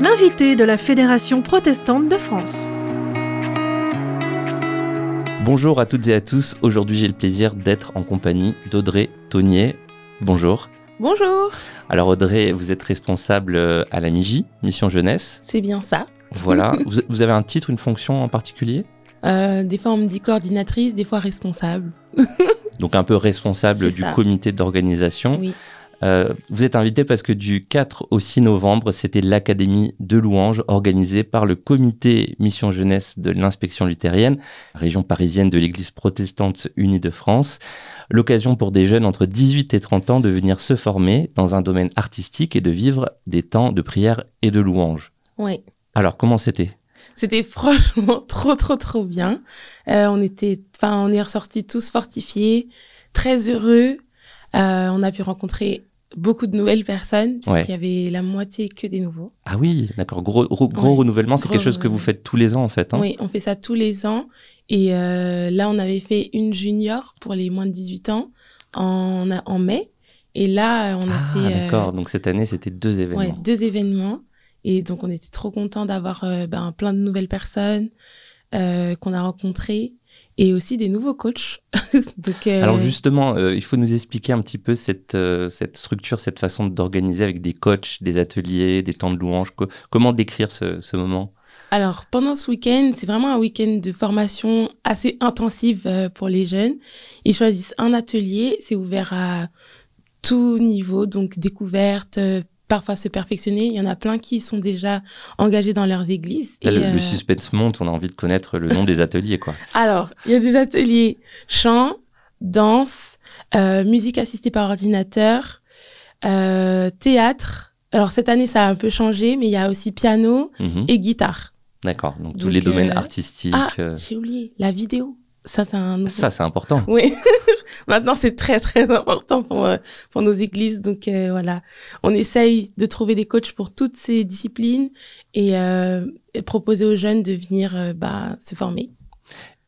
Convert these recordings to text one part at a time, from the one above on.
L'invité de la Fédération protestante de France. Bonjour à toutes et à tous. Aujourd'hui, j'ai le plaisir d'être en compagnie d'Audrey Tonnier. Bonjour. Bonjour. Alors Audrey, vous êtes responsable euh, à la MIJI, Mission Jeunesse. C'est bien ça. Voilà. vous, vous avez un titre, une fonction en particulier? Euh, des fois, on me dit coordinatrice, des fois responsable. Donc un peu responsable du ça. comité d'organisation. Oui. Euh, vous êtes invité parce que du 4 au 6 novembre, c'était l'Académie de louanges organisée par le comité Mission Jeunesse de l'inspection luthérienne, région parisienne de l'Église protestante unie de France. L'occasion pour des jeunes entre 18 et 30 ans de venir se former dans un domaine artistique et de vivre des temps de prière et de louanges. Ouais. Alors comment c'était? C'était franchement trop, trop, trop bien. Euh, on était, enfin, on est ressortis tous fortifiés, très heureux. Euh, on a pu rencontrer beaucoup de nouvelles personnes, puisqu'il Ouais. y avait la moitié que des nouveaux. Ah oui, d'accord, gros, gros, gros Ouais, renouvellement, c'est quelque chose que vous faites tous les ans en fait. hein Oui, on fait ça tous les ans. Et euh, là, on avait fait une junior pour les moins de 18 ans en, en mai. Et là, on a ah fait euh, d'accord, donc cette année c'était deux événements. Ouais, deux événements. Et donc, on était trop contents d'avoir euh, ben, plein de nouvelles personnes euh, qu'on a rencontrées et aussi des nouveaux coachs. donc, euh, Alors justement, euh, il faut nous expliquer un petit peu cette, euh, cette structure, cette façon d'organiser avec des coachs, des ateliers, des temps de louange. Co- comment décrire ce, ce moment? Alors, pendant ce week-end, c'est vraiment un week-end de formation assez intensive pour les jeunes. Ils choisissent un atelier, c'est ouvert à tout niveau, donc découverte, parfois se perfectionner. Il y en a plein qui sont déjà engagés dans leurs églises. Là, Et, le, le euh, suspense monte, on a envie de connaître le nom des ateliers. quoi. Alors, il y a des ateliers chant, danse, euh, musique assistée par ordinateur, euh, théâtre. Alors cette année, ça a un peu changé, mais il y a aussi piano Mhm. et guitare. D'accord, donc, tous Donc, les domaines euh, artistiques. Ah, j'ai oublié, la vidéo. Ça, c'est un ça, c'est important. Oui. Maintenant, c'est très, très important pour, euh, pour nos églises. Donc, euh, voilà. On essaye de trouver des coachs pour toutes ces disciplines et, euh, et proposer aux jeunes de venir bah, se former.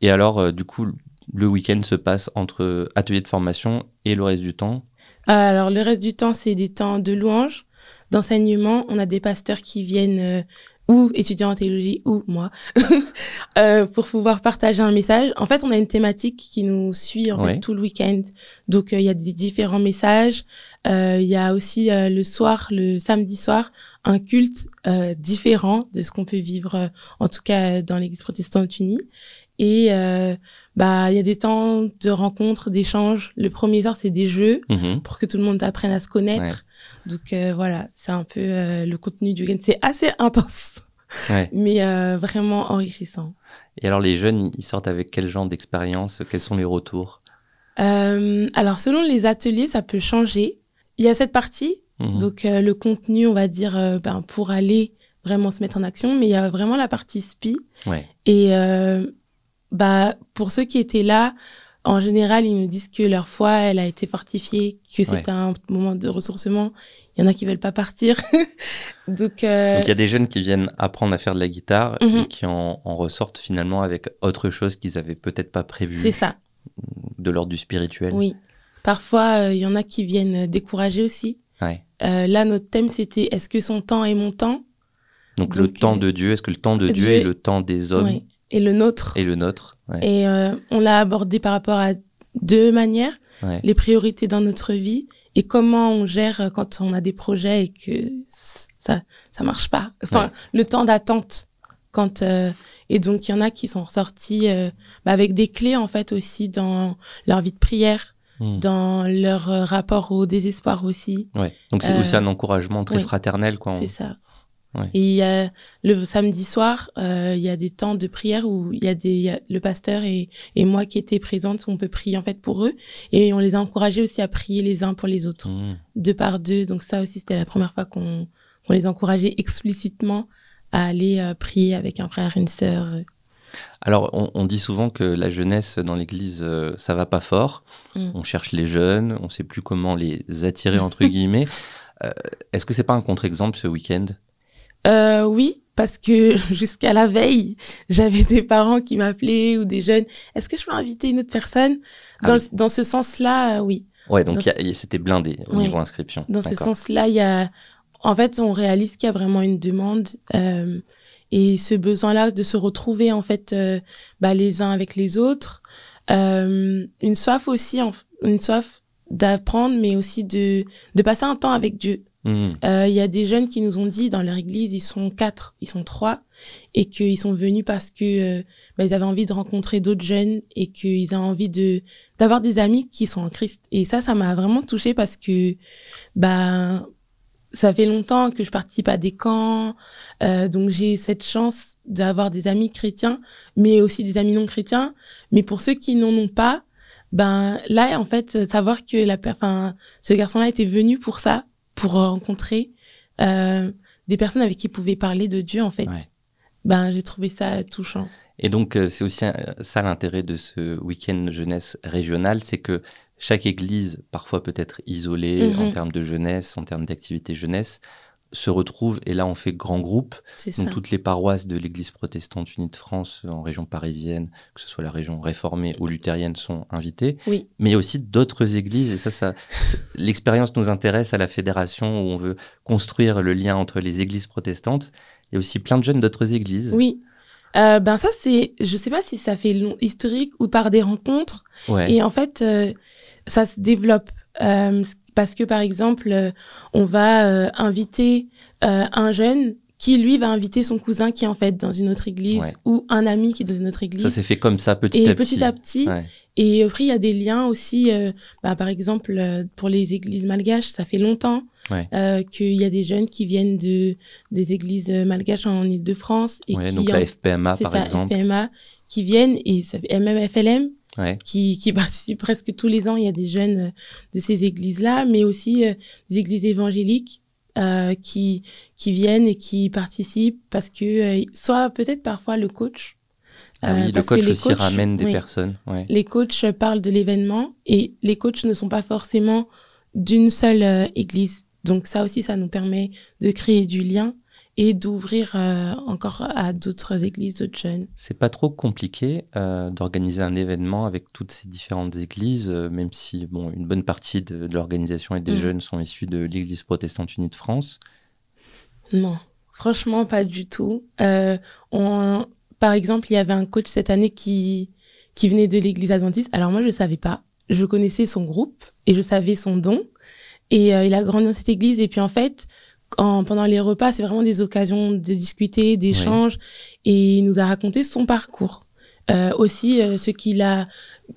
Et alors, du coup, le week-end se passe entre ateliers de formation et le reste du temps? Alors, le reste du temps, c'est des temps de louange, d'enseignement. On a des pasteurs qui viennent ou étudiants en théologie ou moi euh, pour pouvoir partager un message. En fait, on a une thématique qui nous suit en Ouais. fait, tout le week-end. Donc, euh, il y a des différents messages. Euh, Il y a aussi euh, le soir, le samedi soir, un culte euh, différent de ce qu'on peut vivre, euh, en tout cas dans l'Église protestante unie. Et euh, bah, il y a des temps de rencontres, d'échanges. Le premier soir, c'est des jeux Mhm. pour que tout le monde apprenne à se connaître. Donc euh, voilà, c'est un peu euh, le contenu du week-end. C'est assez intense, Ouais. mais vraiment enrichissant. Et alors, les jeunes, ils- sortent avec quel genre d'expérience? Quels sont les retours? Alors selon les ateliers, ça peut changer. Il y a cette partie, Mhm. donc le contenu, on va dire, ben, pour aller vraiment se mettre en action, mais il y a vraiment la partie SPI. Ouais. Et euh, bah, pour ceux qui étaient là, en général, ils nous disent que leur foi, elle a été fortifiée, que c'était un moment de ressourcement. Il y en a qui veulent pas partir. Donc, euh, Donc il y a des jeunes qui viennent apprendre à faire de la guitare Mhm. et qui en, en ressortent finalement avec autre chose qu'ils avaient peut-être pas prévu c'est ça, de l'ordre du spirituel. oui. Parfois, euh, il y en a qui viennent décourager aussi. Ouais. Euh, là, notre thème, c'était est-ce que son temps est mon temps? Donc, le temps de Dieu, est-ce que le temps de Dieu Dieu- est le temps des hommes? Ouais. Et le nôtre. et le nôtre Ouais. Et euh, on l'a abordé par rapport à deux manières. Ouais. les priorités dans notre vie et comment on gère quand on a des projets et que ça ça marche pas. Enfin, Ouais. le temps d'attente quand euh, et donc il y en a qui sont ressortis euh, bah, avec des clés en fait aussi dans leur vie de prière, Hmm. dans leur euh, rapport au désespoir aussi. Ouais. Donc c'est Euh, aussi un encouragement très fraternel. Quoi. C'est ça. Ouais. Et il y a le samedi soir, euh, il y a des temps de prière où il y a des il y a le pasteur et, et moi qui étais présente, on peut prier en fait pour eux et on les a encouragés aussi à prier les uns pour les autres. Hmm. deux par deux. Donc ça aussi, c'était la première fois qu'on les encourageait explicitement à aller euh, prier avec un frère, une sœur. Alors, on, on dit souvent que la jeunesse dans l'Église, euh, ça va pas fort. Mm. On cherche les jeunes, on sait plus comment les attirer entre guillemets. Euh, Est-ce que c'est pas un contre-exemple ce week-end? Euh, oui, parce que jusqu'à la veille, j'avais des parents qui m'appelaient ou des jeunes. Est-ce que je peux inviter une autre personne? Ah dans, oui. le- dans ce sens-là, euh, oui. Ouais, donc c'était blindé au niveau inscription. Dans ce sens-là, il y a, en fait, on réalise qu'il y a vraiment une demande euh, et ce besoin-là de se retrouver en fait, euh, bah, les uns avec les autres, euh, une soif aussi, une soif d'apprendre, mais aussi de de passer un temps avec Dieu. Mmh. Euh, il y a des jeunes qui nous ont dit dans leur église, ils sont quatre, ils sont trois, et qu'ils sont venus parce que euh, bah, ils avaient envie de rencontrer d'autres jeunes et qu'ils avaient envie de d'avoir des amis qui sont en Christ. Et ça, ça m'a vraiment touchée parce que bah ça fait longtemps que je participe à des camps, euh, donc j'ai cette chance d'avoir des amis chrétiens, mais aussi des amis non chrétiens. Mais pour ceux qui n'en ont pas, ben là en fait savoir que la, enfin ce garçon-là était venu pour ça pour rencontrer euh, des personnes avec qui il pouvait parler de Dieu, en fait. Ben, j'ai trouvé ça touchant. Et donc, euh, c'est aussi ça l'intérêt de ce week-end jeunesse régional, c'est que chaque église, parfois peut-être isolée en mhm. termes de jeunesse, en termes d'activité jeunesse, se retrouvent, et là on fait grand groupe. Donc toutes les paroisses de l'Église protestante unie de France en région parisienne, que ce soit la région réformée ou luthérienne, sont invitées. Oui. Mais il y a aussi d'autres églises, et ça, ça l'expérience nous intéresse à la fédération où on veut construire le lien entre les églises protestantes. Il y a aussi plein de jeunes d'autres églises. Oui. Euh, ben ça c'est, je sais pas si ça fait long, historique ou par des rencontres. Ouais. Et en fait, euh, ça se développe. Euh, parce que par exemple, euh, on va euh, inviter euh, un jeune qui lui va inviter son cousin qui est en fait dans une autre église ou un ami qui est dans une autre église. Ça s'est fait comme ça petit et à petit. à petit. Et après, il y a des liens aussi. bah, par exemple, pour les églises malgaches, ça fait longtemps qu'il y a des jeunes qui viennent de des églises malgaches en Ile-de-France et qui donc la FPMA par ça, exemple. FPMA qui viennent et ça, même FLM qui, qui participent presque tous les ans. Il y a des jeunes euh, de ces églises-là, mais aussi euh, des églises évangéliques euh, qui, qui viennent et qui participent parce que, soit peut-être parfois le coach. Ah oui, le coach aussi ramène des personnes. Ouais. Les coachs parlent de l'événement et les coachs ne sont pas forcément d'une seule église. Donc ça aussi, ça nous permet de créer du lien et d'ouvrir euh, encore à d'autres églises, d'autres jeunes. C'est pas trop compliqué euh, d'organiser un événement avec toutes ces différentes églises, euh, même si bon, une bonne partie de, l'organisation et des mm. jeunes sont issus de l'Église protestante unie de France. Non, franchement pas du tout. on, par exemple, il y avait un coach cette année qui qui venait de l'Église adventiste. Alors moi je savais pas, je connaissais son groupe et je savais son don. Et il a grandi dans cette église et puis en fait pendant les repas, c'est vraiment des occasions de discuter, d'échanges, et il nous a raconté son parcours. Euh, aussi euh, ce qu'il a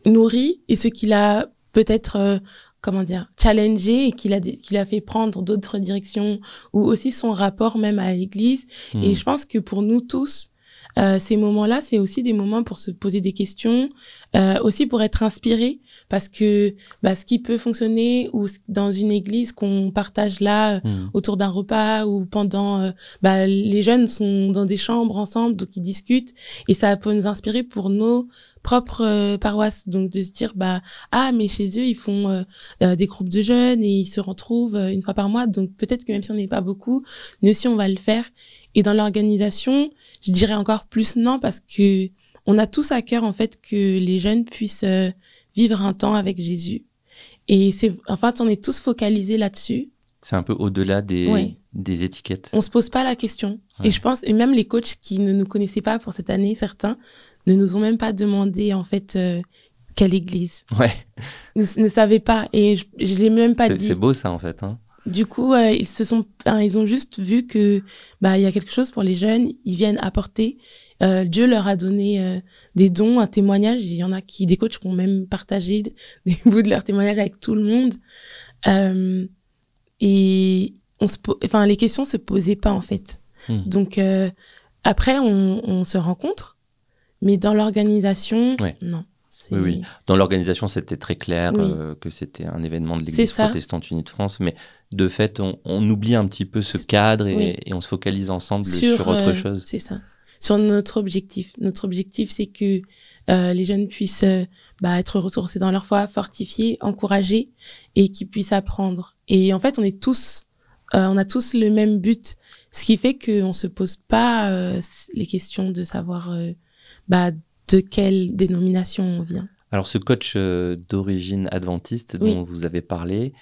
nourri et ce qu'il a peut-être euh, comment dire challengé et qu'il a qu'il a fait prendre d'autres directions ou aussi son rapport même à l'église et hmm. je pense que pour nous tous euh, ces moments-là, c'est aussi des moments pour se poser des questions, euh, aussi pour être inspiré, parce que bah, ce qui peut fonctionner ou dans une église qu'on partage là euh, hmm. autour d'un repas ou pendant, euh, bah, les jeunes sont dans des chambres ensemble, donc ils discutent et ça peut nous inspirer pour nos propres paroisses. Donc de se dire bah ah mais chez eux ils font des groupes de jeunes et ils se retrouvent une fois par mois, donc peut-être que même si on n'est pas beaucoup, nous aussi on va le faire. Et dans l'organisation, je dirais encore plus non parce que on a tous à cœur en fait que les jeunes puissent euh, vivre un temps avec Jésus. Et c'est en fait on est tous focalisés là-dessus. C'est un peu au-delà des, des étiquettes. On se pose pas la question. Et je pense, et même les coachs qui ne nous connaissaient pas pour cette année, certains, ne nous ont même pas demandé en fait euh, quelle église. Ouais. Ne, ne savaient pas. Et je, je l'ai même pas dit. C'est beau ça en fait. Hein. Du coup, euh, ils se sont, ils ont juste vu que bah il y a quelque chose pour les jeunes. Ils viennent apporter. Euh, Dieu leur a donné euh, des dons, un témoignage. Il y en a qui, des coachs, qui ont même partagé des bouts de leur témoignage avec tout le monde. Et on se, enfin, les questions se posaient pas en fait. Hmm. Donc après, on, on, se rencontre, mais dans l'organisation, non. Oui, oui. Dans l'organisation, c'était très clair euh, que c'était un événement de l'Église protestante unie de France, mais de fait, on, on oublie un petit peu ce cadre et, et on se focalise ensemble sur, autre euh, chose. C'est ça. Sur notre objectif. Notre objectif, c'est que euh, les jeunes puissent bah, être ressourcés dans leur foi, fortifiés, encouragés et qu'ils puissent apprendre. Et en fait, on est tous, on a tous le même but, ce qui fait qu'on se pose pas les questions de savoir bah, de quelle dénomination on vient? Alors ce coach euh, d'origine adventiste dont vous avez parlé,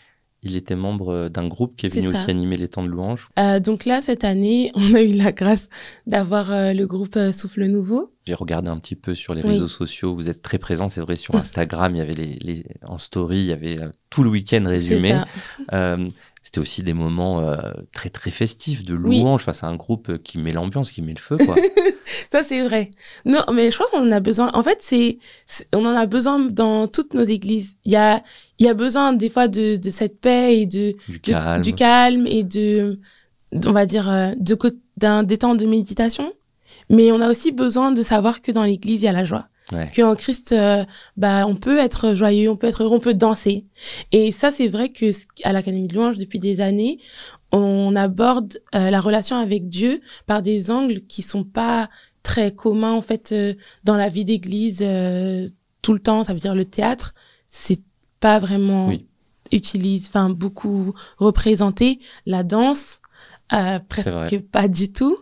il était membre euh, d'un groupe qui est, venu aussi animer les temps de louange. Euh, donc là, cette année, on a eu la grâce d'avoir le groupe Souffle Nouveau. J'ai regardé un petit peu sur les réseaux sociaux. Vous êtes très présent, c'est vrai. Sur Instagram, il y avait les, en story, il y avait tout le week-end résumé. C'était aussi des moments très très festifs de louange. face Enfin, c'est un groupe qui met l'ambiance, qui met le feu, quoi. ça c'est vrai. Non, mais je pense qu'on en a besoin. En fait, c'est, on en a besoin dans toutes nos églises. Il y a, il y a besoin des fois de, de cette paix et de du calme, du calme et de, on va dire, euh, de d'un des temps de méditation. Mais on a aussi besoin de savoir que dans l'église il y a la joie. Ouais. Que en Christ, euh, bah, on peut être joyeux, on peut être heureux, on peut danser. Et ça, c'est vrai que à l'Académie de louange depuis des années, on aborde euh, la relation avec Dieu par des angles qui sont pas très communs en fait euh, dans la vie d'église euh, tout le temps. Ça veut dire le théâtre, c'est pas vraiment utilise, enfin beaucoup représenté. La danse, presque pas du tout.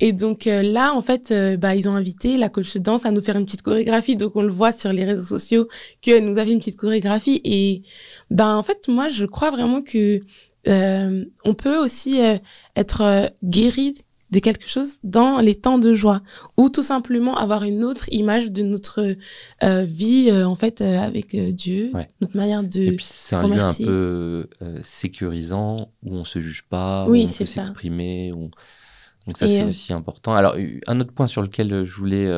Et donc là, en fait, bah, ils ont invité la coach de danse à nous faire une petite chorégraphie. Donc on le voit sur les réseaux sociaux qu'elle nous a fait une petite chorégraphie. Et ben en fait, moi, je crois vraiment que euh, on peut aussi euh, être euh, guéri de quelque chose dans les temps de joie ou tout simplement avoir une autre image de notre vie en fait avec Dieu notre manière de et puis c'est un lieu un peu sécurisant où on se juge pas où on peut s'exprimer donc ça c'est aussi important. Alors un autre point sur lequel je voulais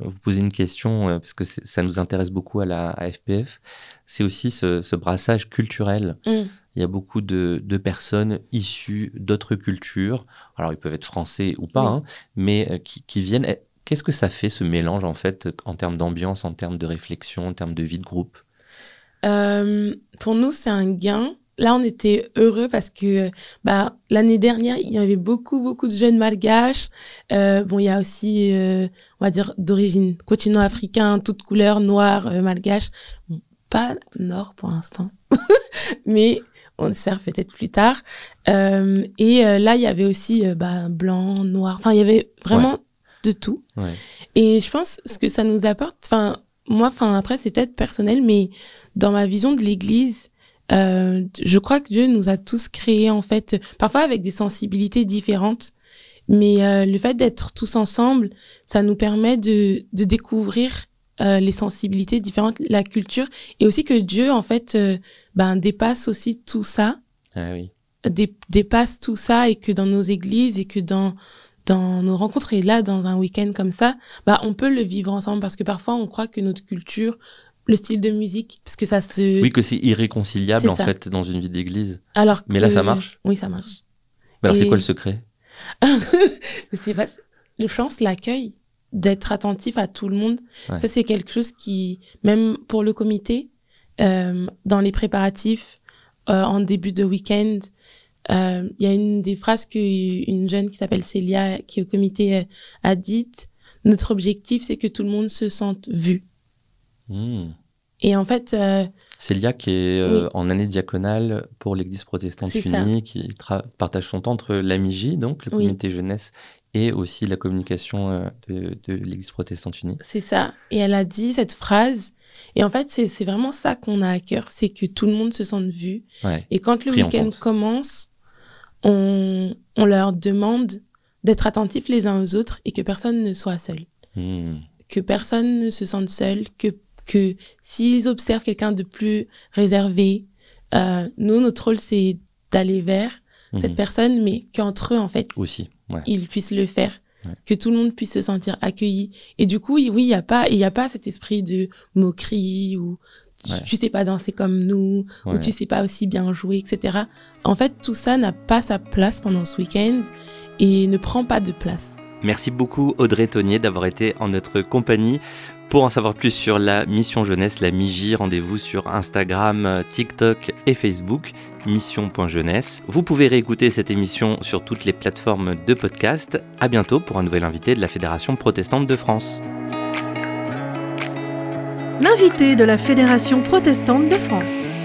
vous poser une question parce que ça nous intéresse beaucoup à la FPF c'est aussi ce, brassage culturel mmh il y a beaucoup de, personnes issues d'autres cultures, alors ils peuvent être français ou pas, hein, mais euh, qui, viennent. Eh, qu'est-ce que ça fait ce mélange en fait en termes d'ambiance, en termes de réflexion, en termes de vie de groupe? Euh, Pour nous, c'est un gain. Là, on était heureux parce que bah, l'année dernière, il y avait beaucoup, beaucoup de jeunes malgaches. Euh, bon, il y a aussi, on va dire, d'origine continent africain, toute couleur, noire, malgache. pas nord pour l'instant. Mais on espère peut-être plus tard. Euh, et euh, là, il y avait aussi euh, bah, blanc, noir. Enfin, il y avait vraiment de tout. Et je pense ce que ça nous apporte. Enfin, moi, enfin après, c'est peut-être personnel, mais dans ma vision de l'Église, je crois que Dieu nous a tous créés en fait, parfois avec des sensibilités différentes. Mais le fait d'être tous ensemble, ça nous permet de, de découvrir euh, les sensibilités différentes, la culture, et aussi que Dieu, en fait, euh, ben, dépasse aussi tout ça. Ah oui. dépasse tout ça et que dans nos églises et que dans dans nos rencontres et là dans un week-end comme ça, bah on peut le vivre ensemble parce que parfois on croit que notre culture, le style de musique, parce que ça se oui que c'est irréconciliable en fait dans une vie d'église. Alors mais là ça marche? Oui ça marche. Mais alors c'est quoi le secret? Je sais pas. Le chance l'accueil d'être attentif à tout le monde. Ça, c'est quelque chose qui, même pour le comité, euh, dans les préparatifs, euh, en début de week-end, euh, il y a une des phrases qu'une jeune qui s'appelle Célia, qui est au comité, a dites. Notre objectif, c'est que tout le monde se sente vu. Hmm. Et en fait... Célia qui est en année diaconale pour l'Église protestante unie, qui partage son temps entre l'AMIJ, donc le comité jeunesse, et aussi la communication euh, de, l'Église protestante unie. C'est ça. Et elle a dit cette phrase. Et en fait, c'est vraiment ça qu'on a à cœur, c'est que tout le monde se sente vu. Et quand le week-end commence, on, on, leur demande d'être attentifs les uns aux autres et que personne ne soit seul. Hmm. Que personne ne se sente seul, que, que s'ils observent quelqu'un de plus réservé, euh, nous, notre rôle, c'est d'aller vers cette hmm. personne, mais qu'entre eux, en fait, aussi ils puissent le faire. Que tout le monde puisse se sentir accueilli. Et du coup, oui, il n'y a pas, il y a pas cet esprit de moquerie ou tu sais pas danser comme nous, ou tu sais pas aussi bien jouer, etc. En fait, tout ça n'a pas sa place pendant ce week-end et ne prend pas de place. Merci beaucoup Audrey Tonnier d'avoir été en notre compagnie. Pour en savoir plus sur la mission jeunesse, la MIJ, rendez-vous sur Instagram, TikTok et Facebook, mission.jeunesse. Vous pouvez réécouter cette émission sur toutes les plateformes de podcast. À bientôt pour un nouvel invité de la Fédération protestante de France. L'invité de la Fédération protestante de France.